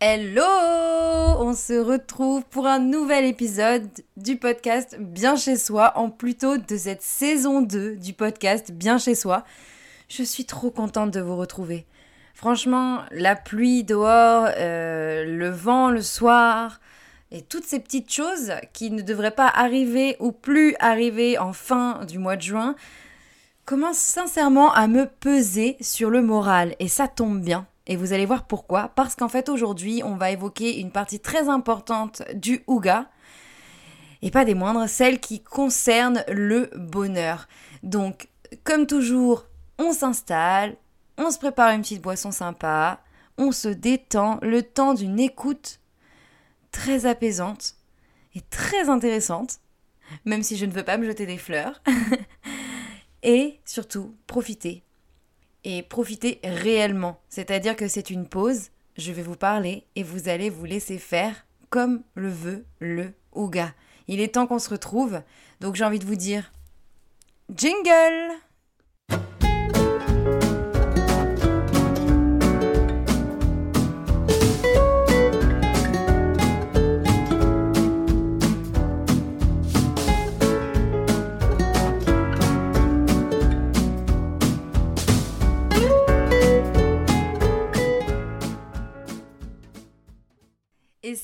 Hello On se retrouve pour un nouvel épisode du podcast Bien chez soi, en plutôt de cette saison 2 du podcast Bien chez soi. Je suis trop contente de vous retrouver. Franchement, la pluie dehors, euh, le vent le soir, et toutes ces petites choses qui ne devraient pas arriver ou plus arriver en fin du mois de juin, commencent sincèrement à me peser sur le moral. Et ça tombe bien et vous allez voir pourquoi. Parce qu'en fait, aujourd'hui, on va évoquer une partie très importante du Ouga. Et pas des moindres, celle qui concerne le bonheur. Donc, comme toujours, on s'installe, on se prépare une petite boisson sympa, on se détend, le temps d'une écoute très apaisante et très intéressante, même si je ne veux pas me jeter des fleurs. et surtout, profitez et profitez réellement. C'est-à-dire que c'est une pause, je vais vous parler et vous allez vous laisser faire comme le veut le Ouga. Il est temps qu'on se retrouve, donc j'ai envie de vous dire Jingle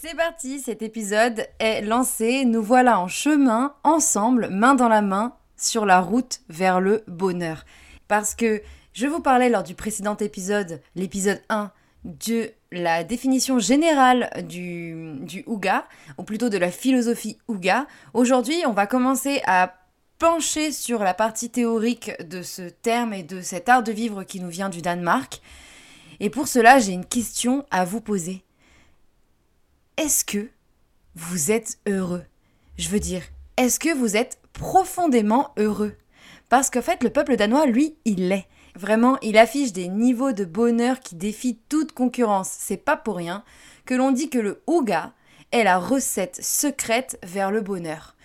c'est parti, cet épisode est lancé, nous voilà en chemin, ensemble, main dans la main, sur la route vers le bonheur. Parce que je vous parlais lors du précédent épisode, l'épisode 1, de la définition générale du, du Ouga, ou plutôt de la philosophie Ouga. Aujourd'hui, on va commencer à pencher sur la partie théorique de ce terme et de cet art de vivre qui nous vient du Danemark. Et pour cela, j'ai une question à vous poser est-ce que vous êtes heureux? Je veux dire, est-ce que vous êtes profondément heureux? Parce qu'en fait, le peuple danois, lui, il l'est. Vraiment, il affiche des niveaux de bonheur qui défient toute concurrence. C'est pas pour rien que l'on dit que le Ouga est la recette secrète vers le bonheur.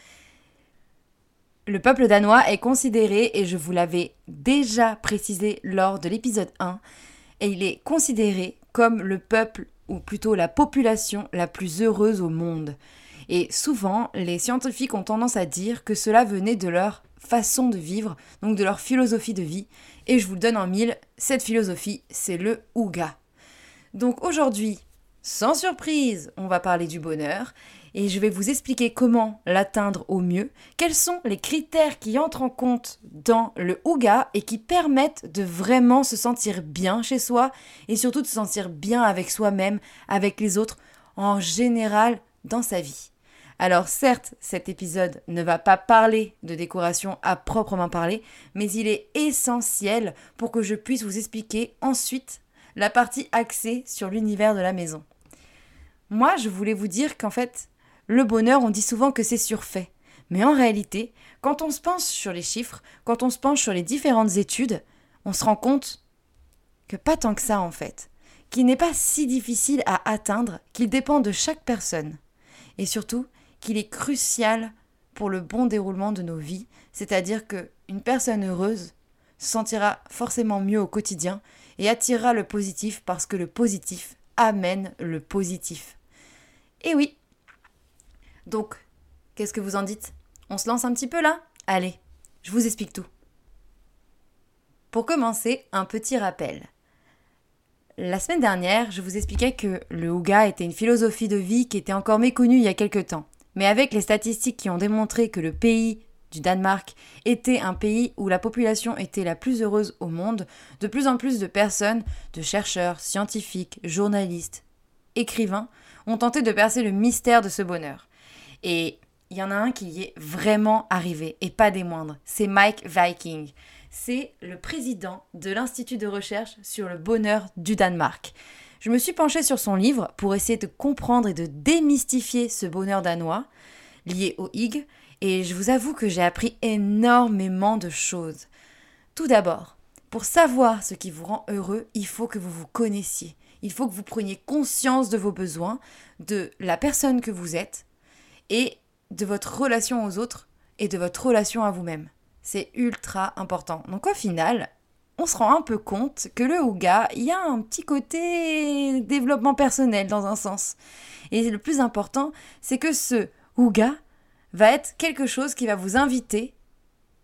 Le peuple danois est considéré, et je vous l'avais déjà précisé lors de l'épisode 1, et il est considéré comme le peuple ou plutôt la population la plus heureuse au monde. Et souvent, les scientifiques ont tendance à dire que cela venait de leur façon de vivre, donc de leur philosophie de vie. Et je vous le donne en mille, cette philosophie, c'est le Ouga. Donc aujourd'hui, sans surprise, on va parler du bonheur et je vais vous expliquer comment l'atteindre au mieux, quels sont les critères qui entrent en compte dans le Ouga et qui permettent de vraiment se sentir bien chez soi et surtout de se sentir bien avec soi-même, avec les autres, en général dans sa vie. Alors certes, cet épisode ne va pas parler de décoration à proprement parler, mais il est essentiel pour que je puisse vous expliquer ensuite la partie axée sur l'univers de la maison. Moi, je voulais vous dire qu'en fait, le bonheur, on dit souvent que c'est surfait. Mais en réalité, quand on se penche sur les chiffres, quand on se penche sur les différentes études, on se rend compte que pas tant que ça en fait, qu'il n'est pas si difficile à atteindre, qu'il dépend de chaque personne. Et surtout, qu'il est crucial pour le bon déroulement de nos vies, c'est-à-dire que une personne heureuse se sentira forcément mieux au quotidien et attirera le positif parce que le positif amène le positif. Et oui, donc, qu'est-ce que vous en dites? On se lance un petit peu là? Allez, je vous explique tout. Pour commencer, un petit rappel. La semaine dernière, je vous expliquais que le Ouga était une philosophie de vie qui était encore méconnue il y a quelque temps. Mais avec les statistiques qui ont démontré que le pays du Danemark était un pays où la population était la plus heureuse au monde, de plus en plus de personnes, de chercheurs, scientifiques, journalistes, écrivains, ont tenté de percer le mystère de ce bonheur. Et il y en a un qui y est vraiment arrivé, et pas des moindres. C'est Mike Viking. C'est le président de l'Institut de recherche sur le bonheur du Danemark. Je me suis penchée sur son livre pour essayer de comprendre et de démystifier ce bonheur danois lié au hig, et je vous avoue que j'ai appris énormément de choses. Tout d'abord, pour savoir ce qui vous rend heureux, il faut que vous vous connaissiez. Il faut que vous preniez conscience de vos besoins, de la personne que vous êtes, et de votre relation aux autres et de votre relation à vous-même. C'est ultra important. Donc au final, on se rend un peu compte que le Ouga, il y a un petit côté développement personnel dans un sens. Et le plus important, c'est que ce Ouga va être quelque chose qui va vous inviter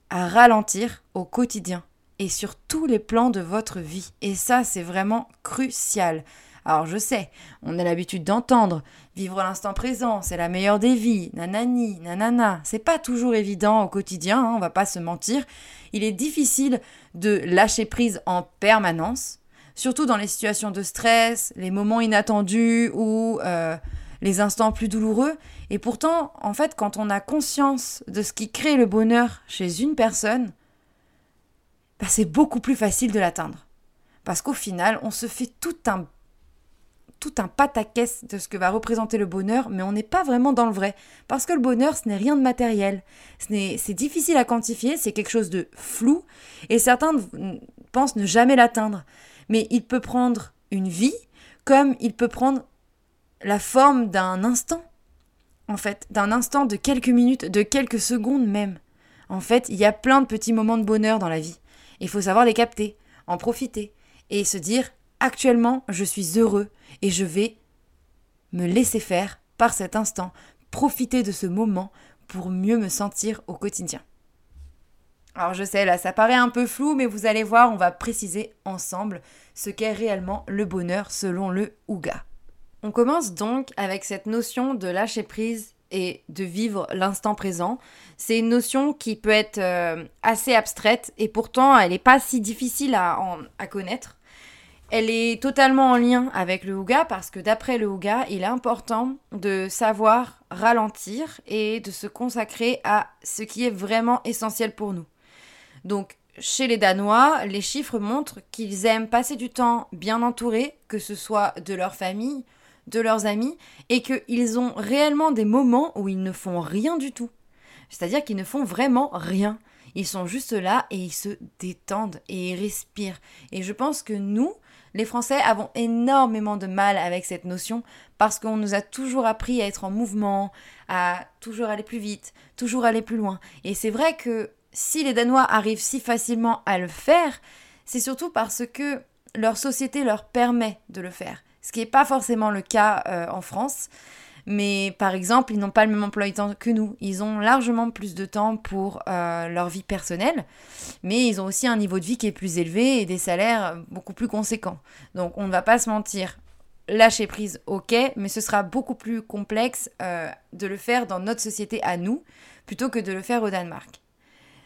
à ralentir au quotidien et sur tous les plans de votre vie. Et ça, c'est vraiment crucial. Alors je sais, on a l'habitude d'entendre vivre l'instant présent, c'est la meilleure des vies, nanani, nanana. C'est pas toujours évident au quotidien, hein, on va pas se mentir. Il est difficile de lâcher prise en permanence, surtout dans les situations de stress, les moments inattendus ou euh, les instants plus douloureux. Et pourtant, en fait, quand on a conscience de ce qui crée le bonheur chez une personne, bah, c'est beaucoup plus facile de l'atteindre. Parce qu'au final, on se fait tout un tout un pataquès de ce que va représenter le bonheur, mais on n'est pas vraiment dans le vrai. Parce que le bonheur, ce n'est rien de matériel. C'est difficile à quantifier, c'est quelque chose de flou, et certains pensent ne jamais l'atteindre. Mais il peut prendre une vie, comme il peut prendre la forme d'un instant, en fait, d'un instant de quelques minutes, de quelques secondes même. En fait, il y a plein de petits moments de bonheur dans la vie. Il faut savoir les capter, en profiter, et se dire actuellement, je suis heureux et je vais me laisser faire par cet instant, profiter de ce moment pour mieux me sentir au quotidien. Alors je sais, là ça paraît un peu flou, mais vous allez voir, on va préciser ensemble ce qu'est réellement le bonheur selon le Ouga. On commence donc avec cette notion de lâcher prise et de vivre l'instant présent. C'est une notion qui peut être euh, assez abstraite et pourtant elle n'est pas si difficile à, à connaître. Elle est totalement en lien avec le Ouga parce que d'après le Ouga, il est important de savoir ralentir et de se consacrer à ce qui est vraiment essentiel pour nous. Donc, chez les Danois, les chiffres montrent qu'ils aiment passer du temps bien entourés, que ce soit de leur famille, de leurs amis, et qu'ils ont réellement des moments où ils ne font rien du tout. C'est-à-dire qu'ils ne font vraiment rien. Ils sont juste là et ils se détendent et ils respirent. Et je pense que nous, les Français avons énormément de mal avec cette notion parce qu'on nous a toujours appris à être en mouvement, à toujours aller plus vite, toujours aller plus loin. Et c'est vrai que si les Danois arrivent si facilement à le faire, c'est surtout parce que leur société leur permet de le faire. Ce qui n'est pas forcément le cas euh, en France. Mais par exemple, ils n'ont pas le même emploi du temps que nous. Ils ont largement plus de temps pour euh, leur vie personnelle, mais ils ont aussi un niveau de vie qui est plus élevé et des salaires beaucoup plus conséquents. Donc on ne va pas se mentir. Lâcher prise, ok, mais ce sera beaucoup plus complexe euh, de le faire dans notre société à nous plutôt que de le faire au Danemark.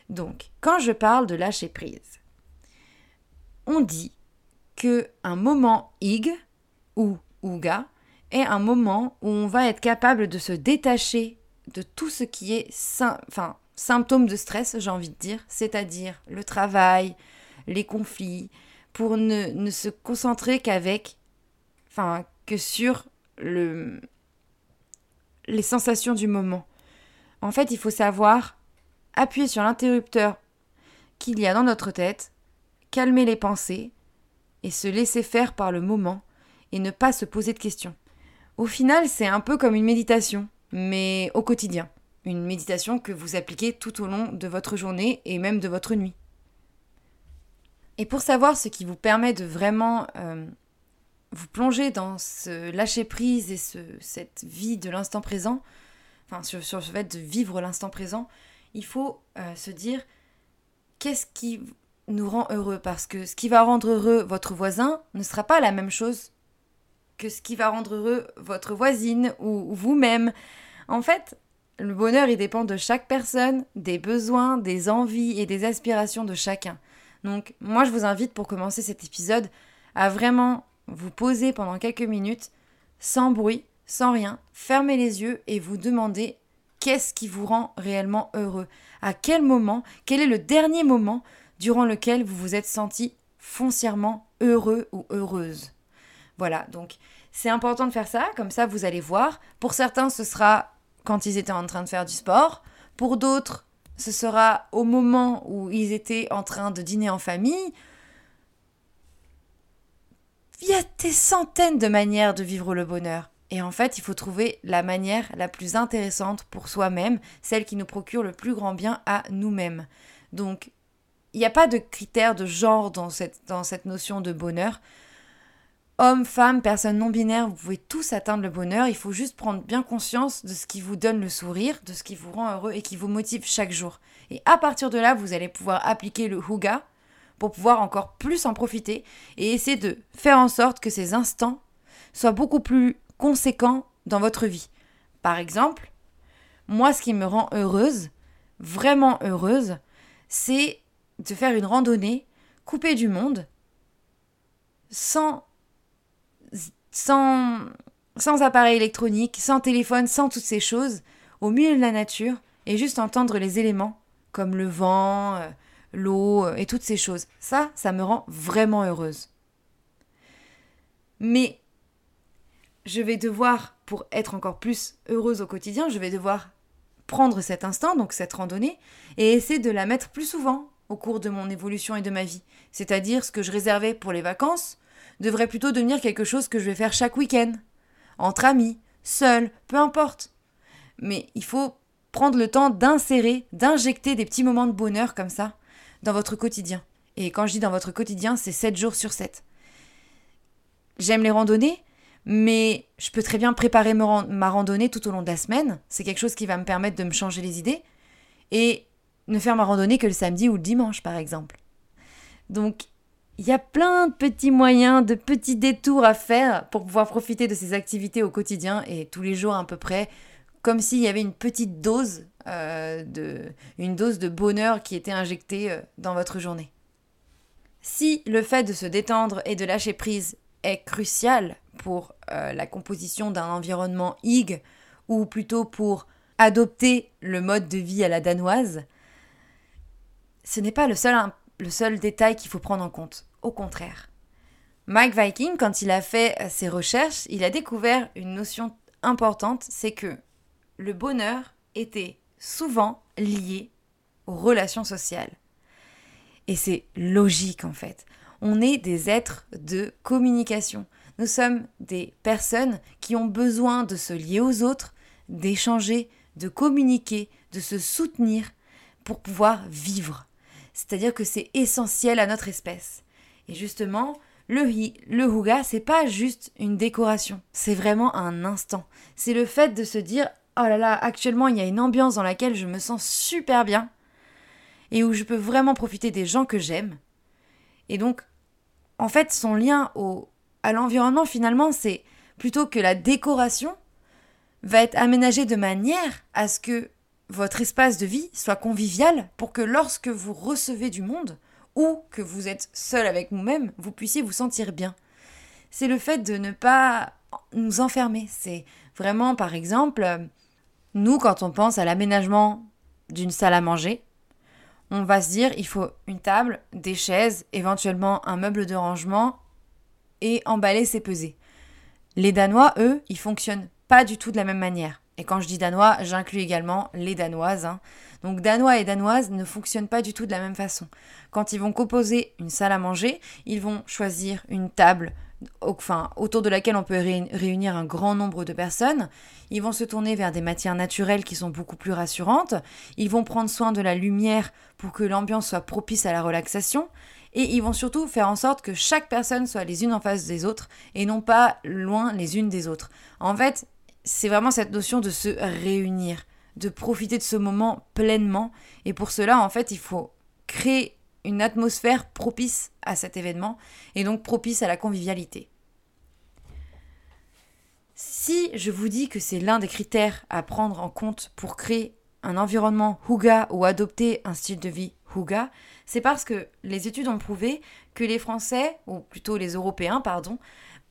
Donc, quand je parle de lâcher prise, on dit que un moment ig ou ouga est un moment où on va être capable de se détacher de tout ce qui est enfin, symptôme de stress, j'ai envie de dire, c'est-à-dire le travail, les conflits, pour ne, ne se concentrer qu'avec, enfin, que sur le, les sensations du moment. En fait, il faut savoir appuyer sur l'interrupteur qu'il y a dans notre tête, calmer les pensées et se laisser faire par le moment et ne pas se poser de questions. Au final, c'est un peu comme une méditation, mais au quotidien. Une méditation que vous appliquez tout au long de votre journée et même de votre nuit. Et pour savoir ce qui vous permet de vraiment euh, vous plonger dans ce lâcher-prise et ce, cette vie de l'instant présent, enfin sur, le fait de vivre l'instant présent, il faut euh, se dire qu'est-ce qui nous rend heureux? Parce que ce qui va rendre heureux votre voisin ne sera pas la même chose que ce qui va rendre heureux votre voisine ou vous-même. En fait, le bonheur, il dépend de chaque personne, des besoins, des envies et des aspirations de chacun. Donc, moi, je vous invite pour commencer cet épisode à vraiment vous poser pendant quelques minutes, sans bruit, sans rien, fermer les yeux et vous demander qu'est-ce qui vous rend réellement heureux? À quel moment, quel est le dernier moment durant lequel vous vous êtes senti foncièrement heureux ou heureuse? Voilà, donc c'est important de faire ça, comme ça vous allez voir. Pour certains, ce sera quand ils étaient en train de faire du sport. Pour d'autres, ce sera au moment où ils étaient en train de dîner en famille. Il y a des centaines de manières de vivre le bonheur. Et en fait, il faut trouver la manière la plus intéressante pour soi-même, celle qui nous procure le plus grand bien à nous-mêmes. Donc, il n'y a pas de critères de genre dans cette, dans cette notion de bonheur. Hommes, femmes, personnes non binaires, vous pouvez tous atteindre le bonheur. Il faut juste prendre bien conscience de ce qui vous donne le sourire, de ce qui vous rend heureux et qui vous motive chaque jour. Et à partir de là, vous allez pouvoir appliquer le Huga pour pouvoir encore plus en profiter et essayer de faire en sorte que ces instants soient beaucoup plus conséquents dans votre vie. Par exemple, moi, ce qui me rend heureuse, vraiment heureuse, c'est de faire une randonnée coupée du monde, sans sans, sans appareil électronique, sans téléphone, sans toutes ces choses, au milieu de la nature, et juste entendre les éléments, comme le vent, euh, l'eau euh, et toutes ces choses. Ça, ça me rend vraiment heureuse. Mais je vais devoir, pour être encore plus heureuse au quotidien, je vais devoir prendre cet instant, donc cette randonnée, et essayer de la mettre plus souvent au cours de mon évolution et de ma vie. C'est-à-dire ce que je réservais pour les vacances, devrait plutôt devenir quelque chose que je vais faire chaque week-end. Entre amis, seul, peu importe. Mais il faut prendre le temps d'insérer, d'injecter des petits moments de bonheur comme ça dans votre quotidien. Et quand je dis dans votre quotidien, c'est 7 jours sur 7. J'aime les randonnées, mais je peux très bien préparer ma randonnée tout au long de la semaine. C'est quelque chose qui va me permettre de me changer les idées. Et ne faire ma randonnée que le samedi ou le dimanche, par exemple. Donc, il y a plein de petits moyens, de petits détours à faire pour pouvoir profiter de ces activités au quotidien et tous les jours à peu près, comme s'il y avait une petite dose, euh, de, une dose de bonheur qui était injectée euh, dans votre journée. Si le fait de se détendre et de lâcher prise est crucial pour euh, la composition d'un environnement IG, ou plutôt pour adopter le mode de vie à la danoise, ce n'est pas le seul, le seul détail qu'il faut prendre en compte. Au contraire. Mike Viking, quand il a fait euh, ses recherches, il a découvert une notion importante, c'est que le bonheur était souvent lié aux relations sociales. Et c'est logique en fait. On est des êtres de communication. Nous sommes des personnes qui ont besoin de se lier aux autres, d'échanger, de communiquer, de se soutenir pour pouvoir vivre. C'est-à-dire que c'est essentiel à notre espèce. Et justement, le, le Huga, c'est pas juste une décoration, c'est vraiment un instant. C'est le fait de se dire oh là là, actuellement il y a une ambiance dans laquelle je me sens super bien et où je peux vraiment profiter des gens que j'aime. Et donc, en fait, son lien au, à l'environnement, finalement, c'est plutôt que la décoration va être aménagée de manière à ce que votre espace de vie soit convivial pour que lorsque vous recevez du monde, ou que vous êtes seul avec vous-même, vous puissiez vous sentir bien. C'est le fait de ne pas nous enfermer. C'est vraiment, par exemple, nous, quand on pense à l'aménagement d'une salle à manger, on va se dire il faut une table, des chaises, éventuellement un meuble de rangement et emballer ses pesées. Les Danois, eux, ils fonctionnent pas du tout de la même manière. Et quand je dis danois, j'inclus également les danoises. Hein. Donc danois et danoises ne fonctionnent pas du tout de la même façon. Quand ils vont composer une salle à manger, ils vont choisir une table enfin, autour de laquelle on peut réunir un grand nombre de personnes. Ils vont se tourner vers des matières naturelles qui sont beaucoup plus rassurantes. Ils vont prendre soin de la lumière pour que l'ambiance soit propice à la relaxation. Et ils vont surtout faire en sorte que chaque personne soit les unes en face des autres et non pas loin les unes des autres. En fait, c'est vraiment cette notion de se réunir de profiter de ce moment pleinement. Et pour cela, en fait, il faut créer une atmosphère propice à cet événement et donc propice à la convivialité. Si je vous dis que c'est l'un des critères à prendre en compte pour créer un environnement Huga ou adopter un style de vie Huga, c'est parce que les études ont prouvé que les Français, ou plutôt les Européens, pardon,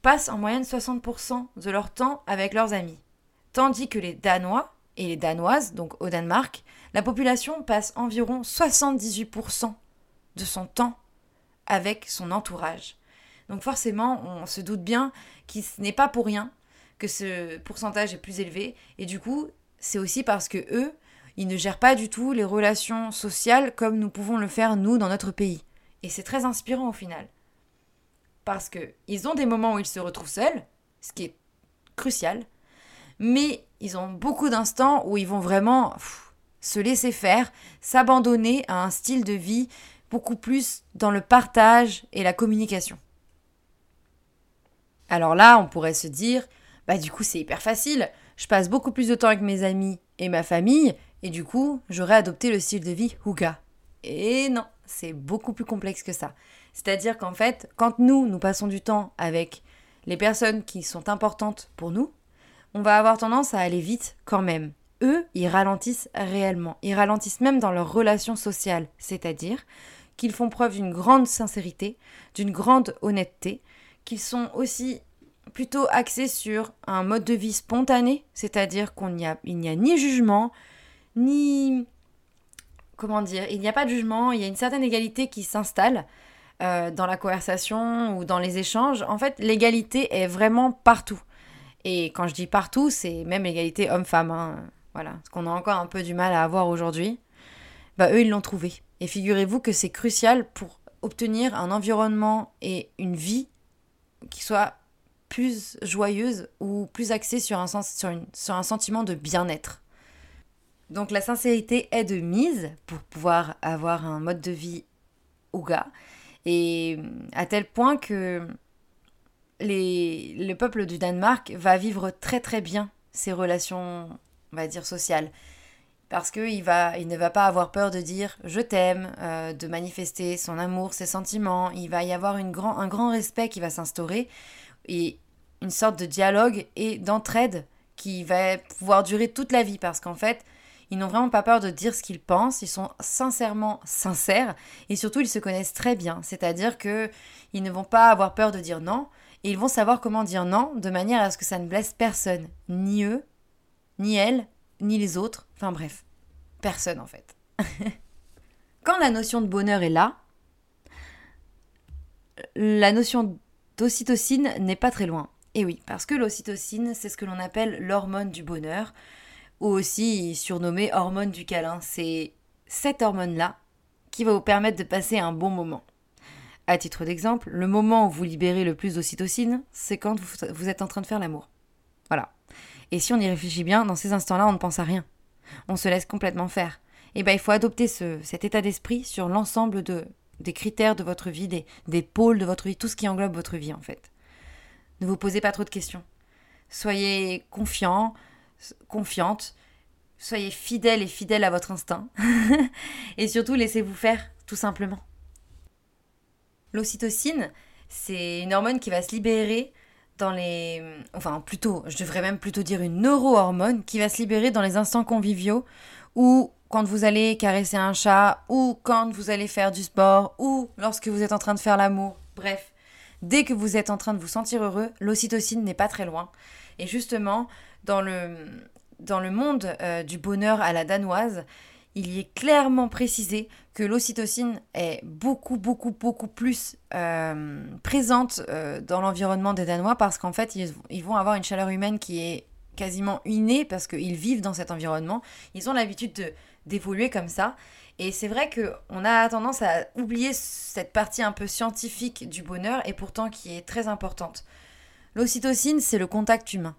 passent en moyenne 60% de leur temps avec leurs amis. Tandis que les Danois, et les Danoises, donc au Danemark, la population passe environ 78% de son temps avec son entourage. Donc forcément, on se doute bien ce n'est pas pour rien que ce pourcentage est plus élevé. Et du coup, c'est aussi parce que eux, ils ne gèrent pas du tout les relations sociales comme nous pouvons le faire nous dans notre pays. Et c'est très inspirant au final. Parce que ils ont des moments où ils se retrouvent seuls, ce qui est crucial, mais ils ont beaucoup d'instants où ils vont vraiment se laisser faire, s'abandonner à un style de vie beaucoup plus dans le partage et la communication. Alors là, on pourrait se dire, bah du coup c'est hyper facile, je passe beaucoup plus de temps avec mes amis et ma famille, et du coup j'aurais adopté le style de vie Huga. Et non, c'est beaucoup plus complexe que ça. C'est-à-dire qu'en fait, quand nous, nous passons du temps avec les personnes qui sont importantes pour nous, on va avoir tendance à aller vite quand même. Eux, ils ralentissent réellement. Ils ralentissent même dans leurs relations sociales. C'est-à-dire qu'ils font preuve d'une grande sincérité, d'une grande honnêteté, qu'ils sont aussi plutôt axés sur un mode de vie spontané, c'est-à-dire qu'il n'y a, ni jugement, ni... Comment dire Il n'y a pas de jugement, il y a une certaine égalité qui s'installe euh, dans la conversation ou dans les échanges. En fait, l'égalité est vraiment partout. Et quand je dis partout, c'est même l'égalité homme-femme. Hein. Voilà, ce qu'on a encore un peu du mal à avoir aujourd'hui. Bah, eux, ils l'ont trouvé. Et figurez-vous que c'est crucial pour obtenir un environnement et une vie qui soit plus joyeuse ou plus axée sur un, sens, sur, une, sur un sentiment de bien-être. Donc la sincérité est de mise pour pouvoir avoir un mode de vie ouga. Et à tel point que le peuple du Danemark va vivre très très bien ses relations, on va dire, sociales. Parce qu'il va, il ne va pas avoir peur de dire je t'aime, euh, de manifester son amour, ses sentiments. Il va y avoir une grand, un grand respect qui va s'instaurer et une sorte de dialogue et d'entraide qui va pouvoir durer toute la vie. Parce qu'en fait, ils n'ont vraiment pas peur de dire ce qu'ils pensent, ils sont sincèrement sincères et surtout ils se connaissent très bien, c'est-à-dire que ils ne vont pas avoir peur de dire non ils vont savoir comment dire non de manière à ce que ça ne blesse personne, ni eux, ni elles, ni les autres, enfin bref, personne en fait. Quand la notion de bonheur est là, la notion d'ocytocine n'est pas très loin. Et oui, parce que l'ocytocine, c'est ce que l'on appelle l'hormone du bonheur, ou aussi surnommée hormone du câlin. C'est cette hormone-là qui va vous permettre de passer un bon moment. À titre d'exemple, le moment où vous libérez le plus d'ocytocine, c'est quand vous êtes en train de faire l'amour. Voilà. Et si on y réfléchit bien, dans ces instants-là, on ne pense à rien. On se laisse complètement faire. Et eh bien, il faut adopter ce, cet état d'esprit sur l'ensemble de, des critères de votre vie, des, des pôles de votre vie, tout ce qui englobe votre vie en fait. Ne vous posez pas trop de questions. Soyez confiant, confiante, soyez fidèle et fidèle à votre instinct. et surtout, laissez-vous faire, tout simplement. L'ocytocine, c'est une hormone qui va se libérer dans les... Enfin, plutôt, je devrais même plutôt dire une neurohormone qui va se libérer dans les instants conviviaux ou quand vous allez caresser un chat ou quand vous allez faire du sport ou lorsque vous êtes en train de faire l'amour. Bref, dès que vous êtes en train de vous sentir heureux, l'ocytocine n'est pas très loin. Et justement, dans le, dans le monde euh, du bonheur à la danoise, il y est clairement précisé que l'ocytocine est beaucoup, beaucoup, beaucoup plus euh, présente euh, dans l'environnement des Danois parce qu'en fait, ils, vont avoir une chaleur humaine qui est quasiment innée parce qu'ils vivent dans cet environnement. Ils ont l'habitude d'évoluer comme ça. Et c'est vrai qu'on a tendance à oublier cette partie un peu scientifique du bonheur et pourtant qui est très importante. L'ocytocine, c'est le contact humain.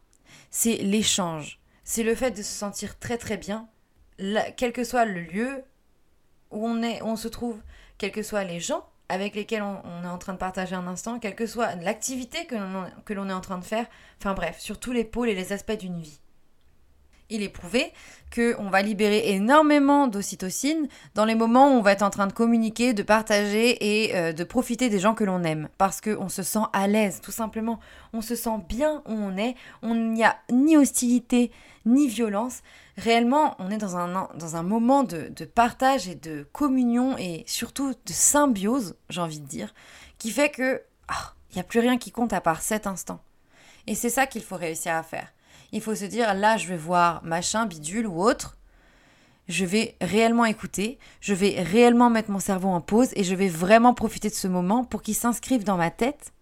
C'est l'échange. C'est le fait de se sentir très très bien quel que soit le lieu où on, est, on se trouve, quels que soient les gens avec lesquels on, est en train de partager un instant, quelle que soit l'activité que l'on est en train de faire, enfin bref, sur tous les pôles et les aspects d'une vie il est prouvé qu'on va libérer énormément d'ocytocine dans les moments où on va être en train de communiquer, de partager et euh, de profiter des gens que l'on aime. Parce qu'on se sent à l'aise, tout simplement. On se sent bien où on est. On n'y a ni hostilité, ni violence. Réellement, on est dans un, dans un moment de, partage et de communion et surtout de symbiose, j'ai envie de dire, qui fait que ah, il n'y a plus rien qui compte à part cet instant. Et c'est ça qu'il faut réussir à faire. Il faut se dire, là, je vais voir machin, bidule ou autre. Je vais réellement écouter, je vais réellement mettre mon cerveau en pause et je vais vraiment profiter de ce moment pour qu'il s'inscrive dans ma tête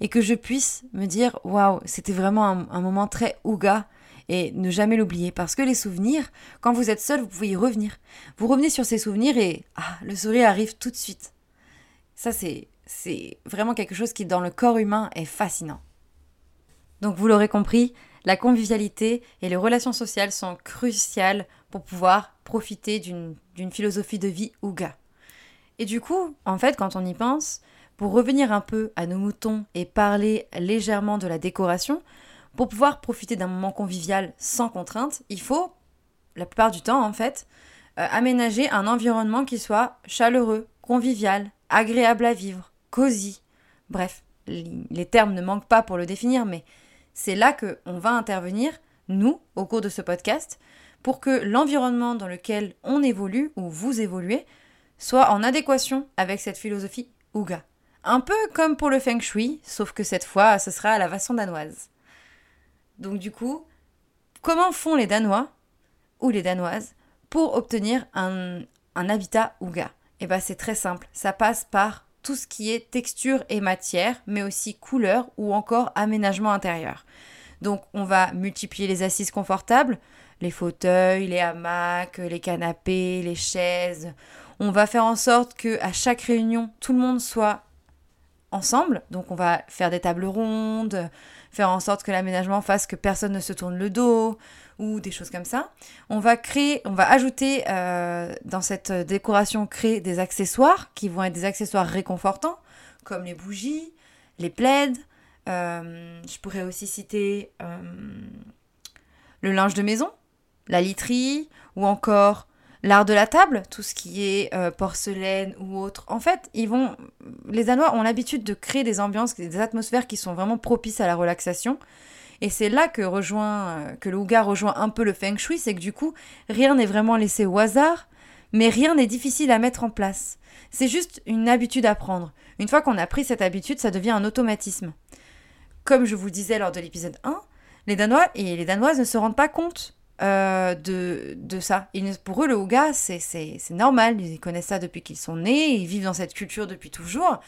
et que je puisse me dire, waouh, c'était vraiment un, moment très ouga et ne jamais l'oublier parce que les souvenirs, quand vous êtes seul, vous pouvez y revenir. Vous revenez sur ces souvenirs et ah, le sourire arrive tout de suite. Ça, c'est, c'est vraiment quelque chose qui, dans le corps humain, est fascinant. Donc, vous l'aurez compris, la convivialité et les relations sociales sont cruciales pour pouvoir profiter d'une philosophie de vie Ouga. Et du coup, en fait, quand on y pense, pour revenir un peu à nos moutons et parler légèrement de la décoration, pour pouvoir profiter d'un moment convivial sans contrainte, il faut, la plupart du temps en fait, euh, aménager un environnement qui soit chaleureux, convivial, agréable à vivre, cosy. Bref, les termes ne manquent pas pour le définir, mais c'est là que on va intervenir, nous, au cours de ce podcast, pour que l'environnement dans lequel on évolue ou vous évoluez soit en adéquation avec cette philosophie Ouga. Un peu comme pour le Feng Shui, sauf que cette fois, ce sera à la façon danoise. Donc du coup, comment font les Danois ou les Danoises pour obtenir un, habitat Ouga? Eh bien c'est très simple, ça passe par tout ce qui est texture et matière, mais aussi couleur ou encore aménagement intérieur. Donc on va multiplier les assises confortables, les fauteuils, les hamacs, les canapés, les chaises. On va faire en sorte que à chaque réunion, tout le monde soit ensemble. Donc on va faire des tables rondes, faire en sorte que l'aménagement fasse que personne ne se tourne le dos ou des choses comme ça. On va créer, on va ajouter euh, dans cette décoration créer des accessoires qui vont être des accessoires réconfortants comme les bougies, les plaids. Euh, je pourrais aussi citer euh, le linge de maison, la literie ou encore l'art de la table, tout ce qui est porcelaine ou autre. En fait, ils vont, les Danois ont l'habitude de créer des ambiances, des atmosphères qui sont vraiment propices à la relaxation. Et c'est là que rejoint, euh, que le Ouga rejoint un peu le Feng Shui, c'est que du coup, rien n'est vraiment laissé au hasard, mais rien n'est difficile à mettre en place. C'est juste une habitude à prendre. Une fois qu'on a pris cette habitude, ça devient un automatisme. Comme je vous disais lors de l'épisode 1, les Danois et les Danoises ne se rendent pas compte euh, de, de, ça. pour eux, le Ouga, c'est normal. Ils connaissent ça depuis qu'ils sont nés. Ils vivent dans cette culture depuis toujours.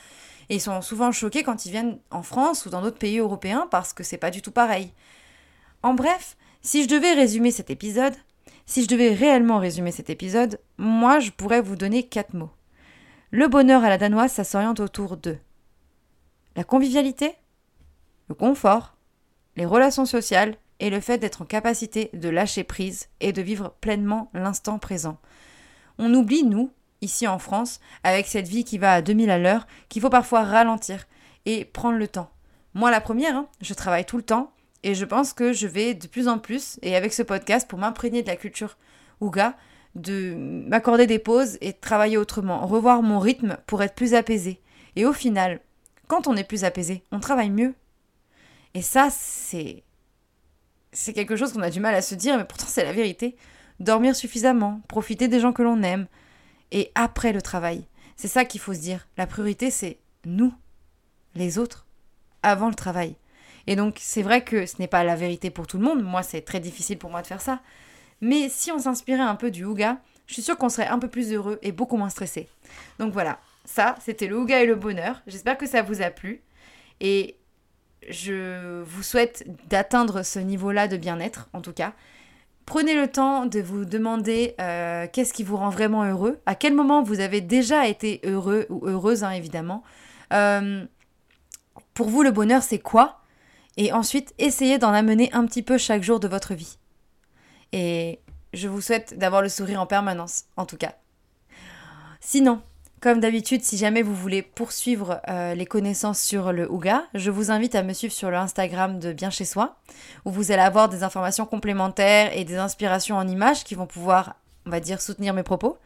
Ils sont souvent choqués quand ils viennent en France ou dans d'autres pays européens parce que c'est pas du tout pareil. En bref, si je devais résumer cet épisode, si je devais réellement résumer cet épisode, moi je pourrais vous donner quatre mots. Le bonheur à la danoise, ça s'oriente autour de la convivialité, le confort, les relations sociales et le fait d'être en capacité de lâcher prise et de vivre pleinement l'instant présent. On oublie, nous, ici en France, avec cette vie qui va à 2000 à l'heure, qu'il faut parfois ralentir et prendre le temps. Moi, la première, hein, je travaille tout le temps et je pense que je vais de plus en plus, et avec ce podcast, pour m'imprégner de la culture Ouga, de m'accorder des pauses et de travailler autrement, revoir mon rythme pour être plus apaisé. Et au final, quand on est plus apaisé, on travaille mieux. Et ça, c'est c'est quelque chose qu'on a du mal à se dire, mais pourtant c'est la vérité. Dormir suffisamment, profiter des gens que l'on aime, et après le travail. C'est ça qu'il faut se dire. La priorité, c'est nous, les autres, avant le travail. Et donc, c'est vrai que ce n'est pas la vérité pour tout le monde. Moi, c'est très difficile pour moi de faire ça. Mais si on s'inspirait un peu du Ouga, je suis sûre qu'on serait un peu plus heureux et beaucoup moins stressé. Donc voilà, ça, c'était le Ouga et le bonheur. J'espère que ça vous a plu. Et je vous souhaite d'atteindre ce niveau-là de bien-être, en tout cas. Prenez le temps de vous demander euh, qu'est-ce qui vous rend vraiment heureux, à quel moment vous avez déjà été heureux ou heureuse, hein, évidemment? Euh, pour vous, le bonheur, c'est quoi? Et ensuite, essayez d'en amener un petit peu chaque jour de votre vie. Et je vous souhaite d'avoir le sourire en permanence, en tout cas. Sinon, comme d'habitude, si jamais vous voulez poursuivre euh, les connaissances sur le Ouga, je vous invite à me suivre sur le Instagram de Bien chez soi, où vous allez avoir des informations complémentaires et des inspirations en images qui vont pouvoir, on va dire, soutenir mes propos.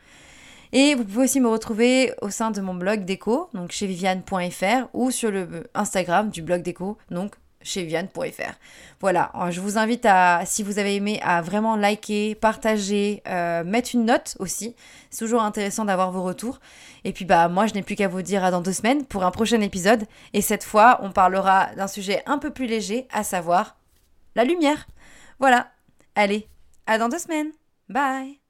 Et vous pouvez aussi me retrouver au sein de mon blog déco, donc chez viviane.fr, ou sur le Instagram du blog déco, donc chez Viviane.fr. Voilà, euh, je vous invite à, si vous avez aimé, à vraiment liker, partager, euh, mettre une note aussi. C'est toujours intéressant d'avoir vos retours. Et puis bah moi je n'ai plus qu'à vous dire à dans deux semaines pour un prochain épisode. Et cette fois on parlera d'un sujet un peu plus léger, à savoir la lumière. Voilà, allez, à dans deux semaines. Bye